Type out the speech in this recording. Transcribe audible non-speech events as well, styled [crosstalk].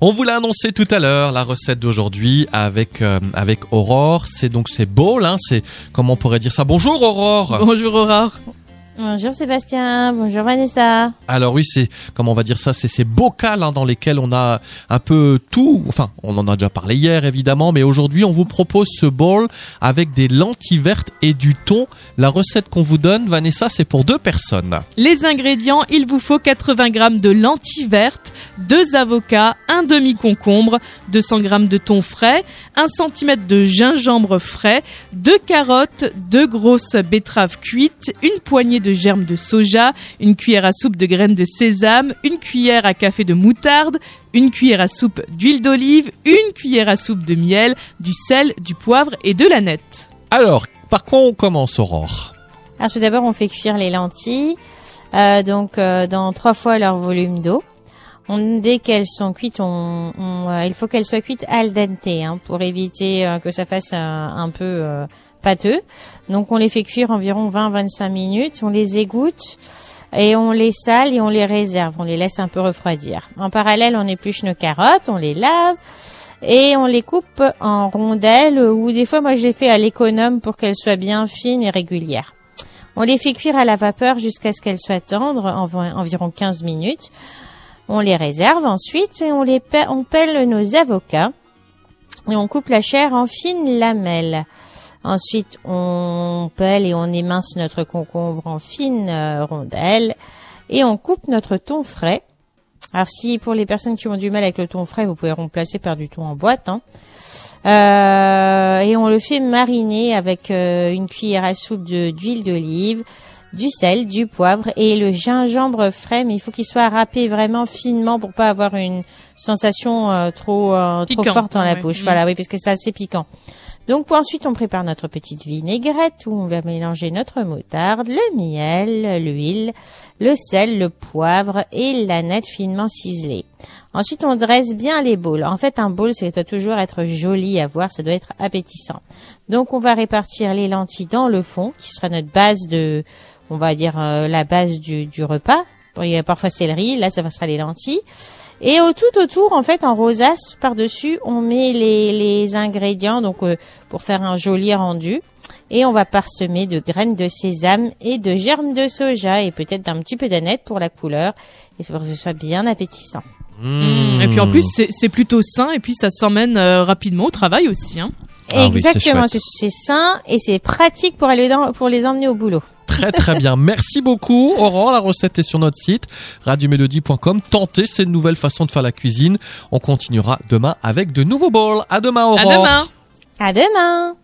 On vous l'a annoncé tout à l'heure, la recette d'aujourd'hui avec euh, avec Aurore, c'est donc c'est bowl, hein, c'est comment on pourrait dire ça? Bonjour Aurore. Bonjour Aurore. Bonjour Sébastien, bonjour Vanessa. Alors oui, c'est comment on va dire ça, c'est ces bocals hein, dans lesquels on a un peu tout. Enfin, on en a déjà parlé hier évidemment, mais aujourd'hui on vous propose ce bowl avec des lentilles vertes et du thon. La recette qu'on vous donne, Vanessa, c'est pour deux personnes. Les ingrédients, il vous faut 80 g de lentilles vertes, deux avocats, un demi concombre, 200 g de thon frais, 1 cm de gingembre frais, deux carottes, deux grosses betteraves cuites, une poignée de de germes de soja, une cuillère à soupe de graines de sésame, une cuillère à café de moutarde, une cuillère à soupe d'huile d'olive, une cuillère à soupe de miel, du sel, du poivre et de la nette. Alors, par quoi on commence, Aurore? Alors tout d'abord, on fait cuire les lentilles, euh, donc euh, dans trois fois leur volume d'eau. dès qu'elles sont cuites, on, euh, il faut qu'elles soient cuites al dente hein, pour éviter que ça fasse un peu Donc on les fait cuire environ 20-25 minutes, on les égoutte et on les sale et on les réserve, on les laisse un peu refroidir. En parallèle, on épluche nos carottes, on les lave et on les coupe en rondelles ou des fois moi je les fais à l'économe pour qu'elles soient bien fines et régulières. On les fait cuire à la vapeur jusqu'à ce qu'elles soient tendres, environ 15 minutes. On les réserve ensuite et on les on pèle nos avocats et on coupe la chair en fines lamelles. Ensuite, on pèle et on émince notre concombre en fines euh, rondelles et on coupe notre thon frais. Alors si pour les personnes qui ont du mal avec le thon frais, vous pouvez remplacer par du thon en boîte. Hein. Euh, et on le fait mariner avec euh, une cuillère à soupe d'huile d'olive, du sel, du poivre et le gingembre frais, mais il faut qu'il soit râpé vraiment finement pour pas avoir une sensation trop trop forte dans la bouche. Voilà, oui, parce que c'est assez piquant. Donc ensuite on prépare notre petite vinaigrette où on va mélanger notre moutarde, le miel, l'huile, le sel, le poivre et la nette finement ciselée. Ensuite on dresse bien les boules. En fait un bowl ça doit toujours être joli à voir, ça doit être appétissant. Donc on va répartir les lentilles dans le fond qui sera notre base de, on va dire euh, la base du, du repas. il y a parfois céleri, là ça sera les lentilles. Et au tout autour, en fait, en rosace par-dessus, on met les, les ingrédients donc euh, pour faire un joli rendu. Et on va parsemer de graines de sésame et de germes de soja et peut-être d'un petit peu d'aneth pour la couleur et pour que ce soit bien appétissant. Mmh. Et puis en plus, c'est plutôt sain et puis ça s'emmène euh, rapidement au travail aussi. Hein. Ah Exactement, c'est sain et c'est pratique pour aller dans, pour les emmener au boulot. Très très bien. [laughs] Merci beaucoup Aurore. La recette est sur notre site radiomélodie.com. Tentez cette nouvelle façon de faire la cuisine. On continuera demain avec de nouveaux bowls. À demain Aurore. À demain. À demain.